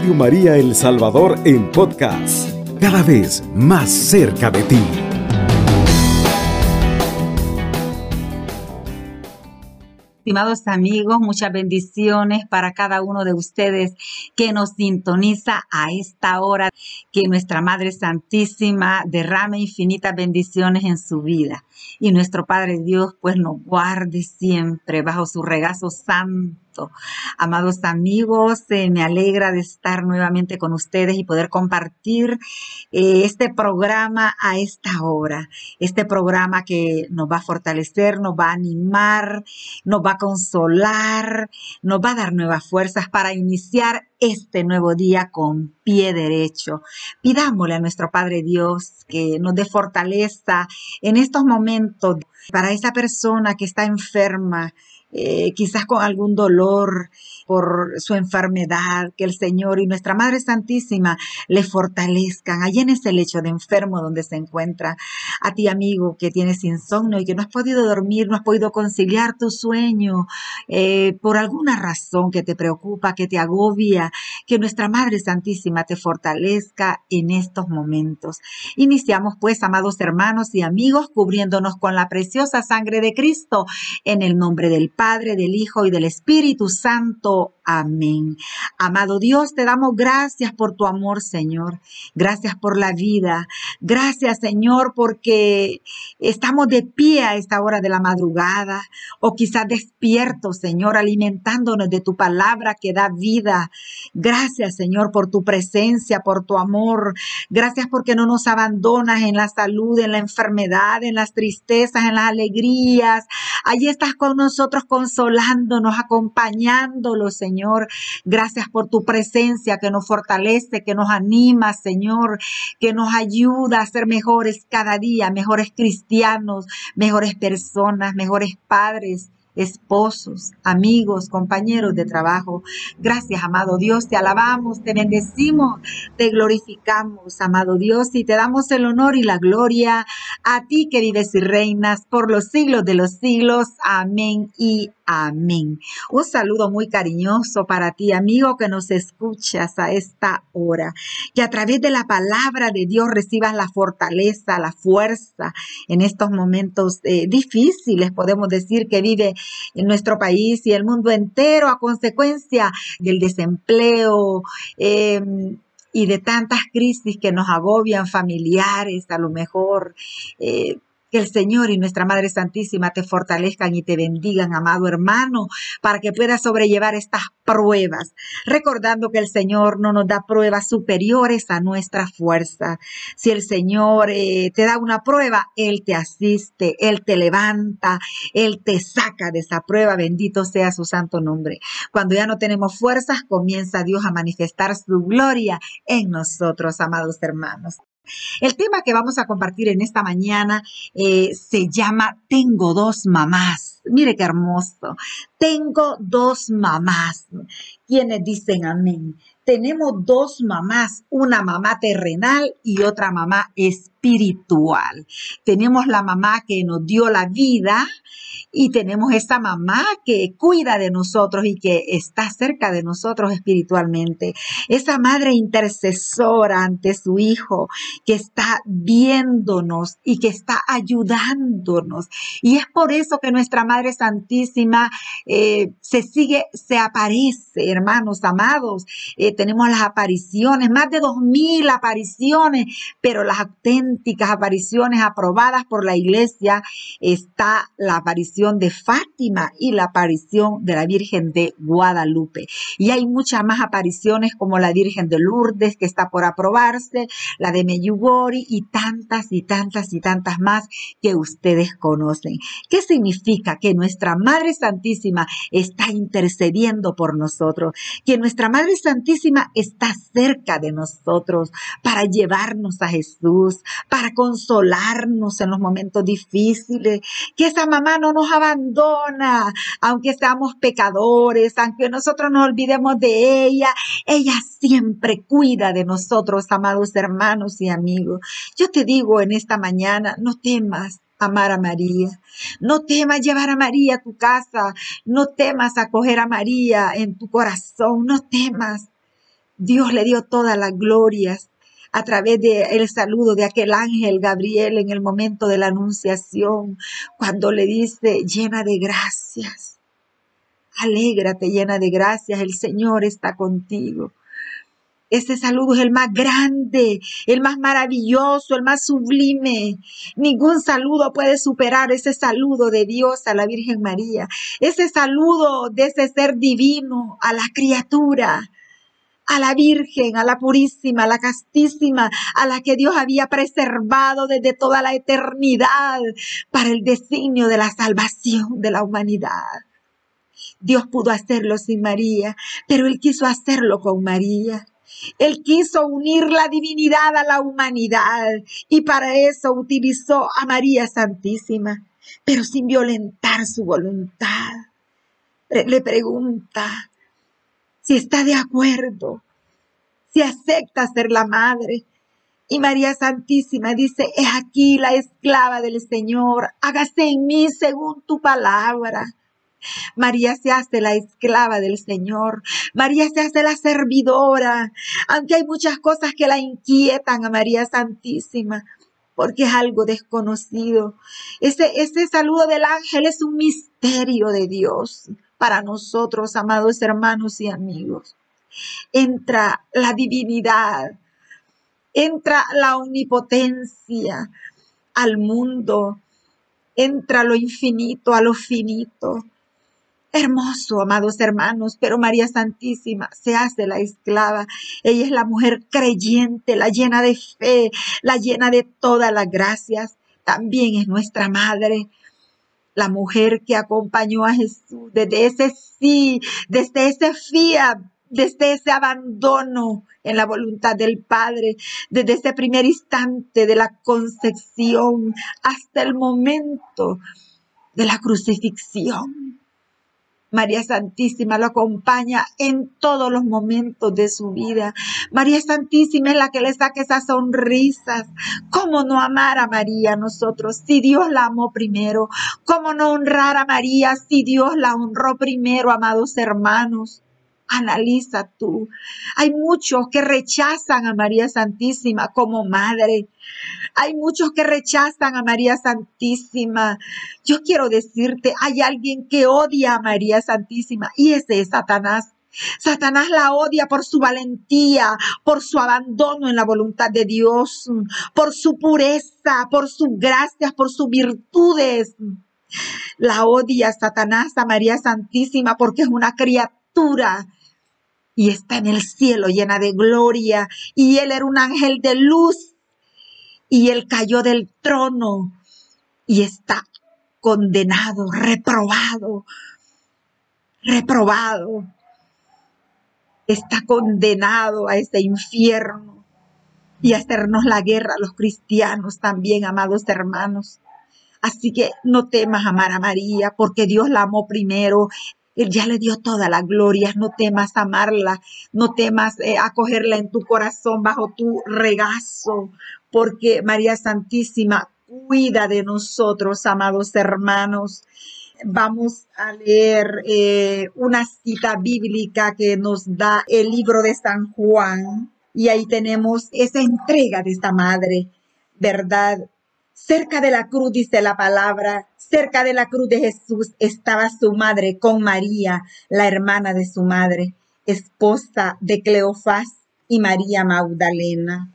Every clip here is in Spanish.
Radio María El Salvador en podcast, cada vez más cerca de ti. Estimados amigos, muchas bendiciones para cada uno de ustedes que nos sintoniza a esta hora. Que nuestra Madre Santísima derrame infinitas bendiciones en su vida. Y nuestro Padre Dios pues nos guarde siempre bajo su regazo santo Amados amigos, eh, me alegra de estar nuevamente con ustedes y poder compartir eh, este programa a esta hora. Este programa que nos va a fortalecer, nos va a animar, nos va a consolar, nos va a dar nuevas fuerzas para iniciar este nuevo día con pie derecho. Pidámosle a nuestro Padre Dios que nos dé fortaleza en estos momentos para esa persona que está enferma, eh, quizás con algún dolor por su enfermedad, que el Señor y nuestra Madre Santísima le fortalezcan allí en ese lecho de enfermo donde se encuentra. A ti, amigo, que tienes insomnio y que no has podido dormir, no has podido conciliar tu sueño eh, por alguna razón que te preocupa, que te agobia, que nuestra Madre Santísima te fortalezca en estos momentos. Iniciamos pues, amados hermanos y amigos, cubriéndonos con la preciosa sangre de Cristo en el nombre del Padre, del Hijo y del Espíritu Santo. と Amén. Amado Dios, te damos gracias por tu amor, Señor. Gracias por la vida. Gracias, Señor, porque estamos de pie a esta hora de la madrugada o quizás despiertos, Señor, alimentándonos de tu palabra que da vida. Gracias, Señor, por tu presencia, por tu amor. Gracias porque no nos abandonas en la salud, en la enfermedad, en las tristezas, en las alegrías. Allí estás con nosotros consolándonos, acompañándolos, Señor. Gracias por tu presencia que nos fortalece, que nos anima, Señor, que nos ayuda a ser mejores cada día, mejores cristianos, mejores personas, mejores padres esposos, amigos, compañeros de trabajo. Gracias, amado Dios, te alabamos, te bendecimos, te glorificamos, amado Dios, y te damos el honor y la gloria a ti que vives y reinas por los siglos de los siglos. Amén y Amén. Un saludo muy cariñoso para ti, amigo, que nos escuchas a esta hora. Que a través de la palabra de Dios recibas la fortaleza, la fuerza en estos momentos eh, difíciles, podemos decir, que vive en nuestro país y el mundo entero a consecuencia del desempleo. Em, y de tantas crisis que nos agobian familiares, a lo mejor eh, que el Señor y nuestra Madre Santísima te fortalezcan y te bendigan, amado hermano, para que puedas sobrellevar estas pruebas, recordando que el Señor no nos da pruebas superiores a nuestra fuerza. Si el Señor eh, te da una prueba, Él te asiste, Él te levanta, Él te saca de esa prueba, bendito sea su santo nombre. Cuando ya no tenemos fuerzas, comienza Dios a manifestar su gloria en nosotros, amados hermanos. El tema que vamos a compartir en esta mañana eh, se llama Tengo dos mamás. Mire qué hermoso. Tengo dos mamás. Quienes dicen amén. Tenemos dos mamás, una mamá terrenal y otra mamá espiritual. Tenemos la mamá que nos dio la vida y tenemos esa mamá que cuida de nosotros y que está cerca de nosotros espiritualmente. Esa madre intercesora ante su hijo que está viéndonos y que está ayudándonos. Y es por eso que nuestra Madre Santísima eh, se sigue, se aparece, hermanos amados. Eh, tenemos las apariciones, más de dos mil apariciones, pero las auténticas apariciones aprobadas por la iglesia está la aparición de Fátima y la aparición de la Virgen de Guadalupe. Y hay muchas más apariciones como la Virgen de Lourdes que está por aprobarse, la de Meyugori y tantas y tantas y tantas más que ustedes conocen. ¿Qué significa? Que nuestra Madre Santísima está intercediendo por nosotros, que nuestra Madre Santísima está cerca de nosotros para llevarnos a Jesús, para consolarnos en los momentos difíciles, que esa mamá no nos abandona, aunque seamos pecadores, aunque nosotros nos olvidemos de ella, ella siempre cuida de nosotros, amados hermanos y amigos. Yo te digo en esta mañana, no temas amar a María. No temas llevar a María a tu casa. No temas acoger a María en tu corazón. No temas. Dios le dio todas las glorias a través del saludo de aquel ángel Gabriel en el momento de la anunciación, cuando le dice, llena de gracias. Alégrate llena de gracias, el Señor está contigo. Ese saludo es el más grande, el más maravilloso, el más sublime. Ningún saludo puede superar ese saludo de Dios a la Virgen María. Ese saludo de ese ser divino a la criatura, a la Virgen, a la purísima, a la castísima, a la que Dios había preservado desde toda la eternidad para el designio de la salvación de la humanidad. Dios pudo hacerlo sin María, pero Él quiso hacerlo con María. Él quiso unir la divinidad a la humanidad y para eso utilizó a María Santísima, pero sin violentar su voluntad. Le pregunta si está de acuerdo, si acepta ser la madre. Y María Santísima dice, es aquí la esclava del Señor, hágase en mí según tu palabra. María se hace la esclava del Señor. María se hace la servidora. Aunque hay muchas cosas que la inquietan a María Santísima porque es algo desconocido. Ese, saludo del ángel es un misterio de Dios para nosotros, amados hermanos y amigos. Entra la divinidad, entra la omnipotencia al mundo, entra lo infinito a lo finito, Hermoso, amados hermanos, pero María Santísima se hace la esclava. Ella es la mujer creyente, la llena de fe, la llena de todas las gracias. También es nuestra madre, la mujer que acompañó a Jesús desde ese sí, desde ese fía, desde ese abandono en la voluntad del Padre, desde ese primer instante de la concepción hasta el momento de la crucifixión. María Santísima lo acompaña en todos los momentos de su vida. María Santísima es la que le saca esas sonrisas. ¿Cómo no amar a María nosotros si Dios la amó primero? ¿Cómo no honrar a María si Dios la honró primero, amados hermanos? Analiza tú. Hay muchos que rechazan a María Santísima como madre. Hay muchos que rechazan a María Santísima. Yo quiero decirte, hay alguien que odia a María Santísima y ese es Satanás. Satanás la odia por su valentía, por su abandono en la voluntad de Dios, por su pureza, por sus gracias, por sus virtudes. La odia Satanás a María Santísima porque es una criatura y está en el cielo llena de gloria y él era un ángel de luz y él cayó del trono y está condenado, reprobado, reprobado. Está condenado a este infierno y a hacernos la guerra a los cristianos también, amados hermanos. Así que no temas amar a María, porque Dios la amó primero. Él ya le dio toda la gloria, no temas amarla, no temas eh, acogerla en tu corazón bajo tu regazo, porque María Santísima cuida de nosotros, amados hermanos. Vamos a leer eh, una cita bíblica que nos da el libro de San Juan y ahí tenemos esa entrega de esta madre, ¿verdad? Cerca de la cruz, dice la palabra, cerca de la cruz de Jesús estaba su madre con María, la hermana de su madre, esposa de Cleofás y María Magdalena.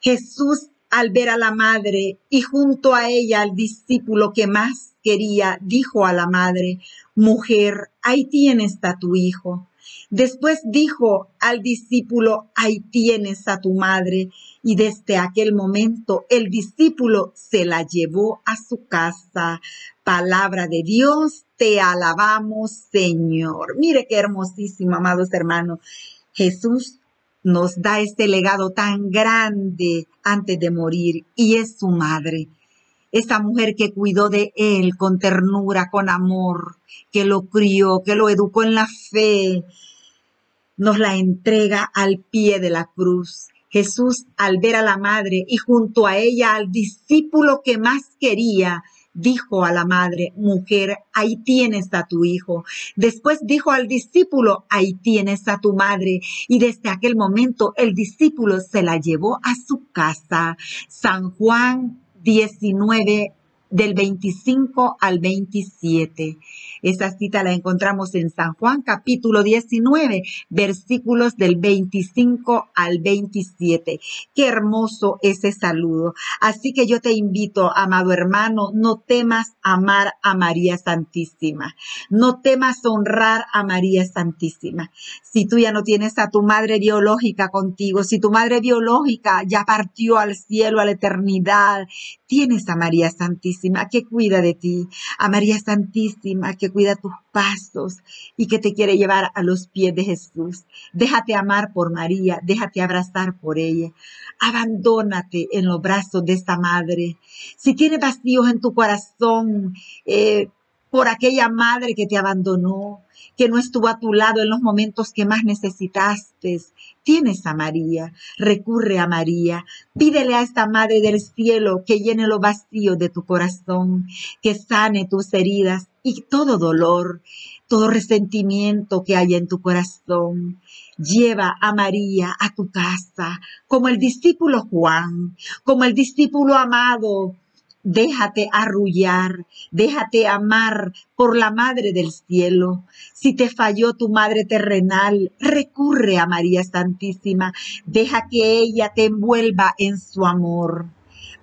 Jesús, al ver a la madre y junto a ella al discípulo que más quería, dijo a la madre, Mujer, ahí tienes a tu hijo. Después dijo al discípulo, ahí tienes a tu madre. Y desde aquel momento el discípulo se la llevó a su casa. Palabra de Dios, te alabamos, Señor. Mire qué hermosísimo, amados hermanos. Jesús nos da este legado tan grande antes de morir y es su madre esa mujer que cuidó de él con ternura, con amor, que lo crió, que lo educó en la fe, nos la entrega al pie de la cruz. Jesús, al ver a la madre y junto a ella al discípulo que más quería, dijo a la madre, mujer, ahí tienes a tu hijo. Después dijo al discípulo, ahí tienes a tu madre. Y desde aquel momento el discípulo se la llevó a su casa. San Juan 19, del 25 al 27. Esa cita la encontramos en San Juan capítulo 19, versículos del 25 al 27. Qué hermoso ese saludo. Así que yo te invito, amado hermano, no temas amar a María Santísima. No temas honrar a María Santísima. Si tú ya no tienes a tu madre biológica contigo, si tu madre biológica ya partió al cielo, a la eternidad, tienes a María Santísima que cuida de ti, a María Santísima que cuida tus pasos y que te quiere llevar a los pies de Jesús. Déjate amar por María, déjate abrazar por ella. Abandónate en los brazos de esta madre. Si tienes vacíos en tu corazón eh, por aquella madre que te abandonó, que no estuvo a tu lado en los momentos que más necesitaste. Tienes a María, recurre a María, pídele a esta Madre del Cielo que llene los vacíos de tu corazón, que sane tus heridas y todo dolor, todo resentimiento que haya en tu corazón. Lleva a María a tu casa, como el discípulo Juan, como el discípulo amado Déjate arrullar, déjate amar por la Madre del Cielo. Si te falló tu Madre terrenal, recurre a María Santísima. Deja que ella te envuelva en su amor.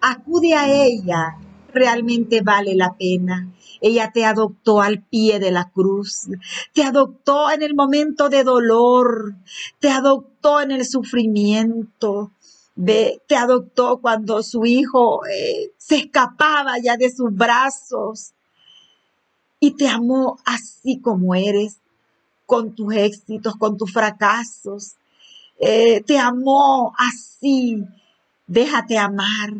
Acude a ella, realmente vale la pena. Ella te adoptó al pie de la cruz, te adoptó en el momento de dolor, te adoptó en el sufrimiento, te adoptó cuando su hijo eh, se escapaba ya de sus brazos y te amó así como eres, con tus éxitos, con tus fracasos. Eh, te amó así. Déjate amar.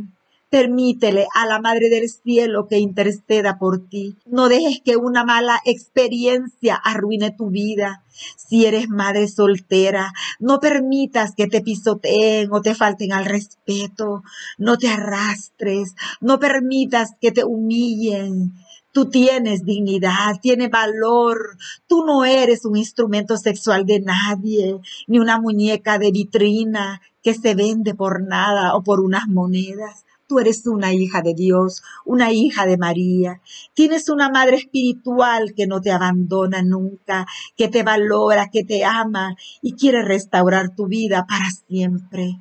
Permítele a la Madre del Cielo que interceda por ti. No dejes que una mala experiencia arruine tu vida. Si eres madre soltera, no permitas que te pisoteen o te falten al respeto. No te arrastres. No permitas que te humillen. Tú tienes dignidad, tienes valor. Tú no eres un instrumento sexual de nadie, ni una muñeca de vitrina que se vende por nada o por unas monedas. Tú eres una hija de Dios, una hija de María. Tienes una madre espiritual que no te abandona nunca, que te valora, que te ama y quiere restaurar tu vida para siempre.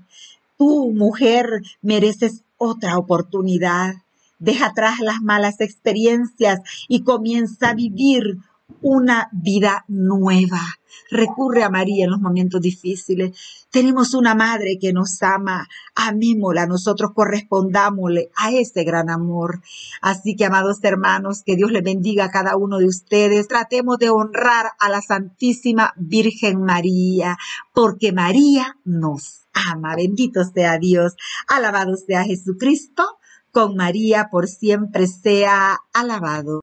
Tú, mujer, mereces otra oportunidad. Deja atrás las malas experiencias y comienza a vivir una vida nueva. Recurre a María en los momentos difíciles. Tenemos una madre que nos ama. Amémosla, nosotros correspondámosle a ese gran amor. Así que, amados hermanos, que Dios les bendiga a cada uno de ustedes. Tratemos de honrar a la Santísima Virgen María, porque María nos ama. Bendito sea Dios. Alabado sea Jesucristo. Con María por siempre sea alabado.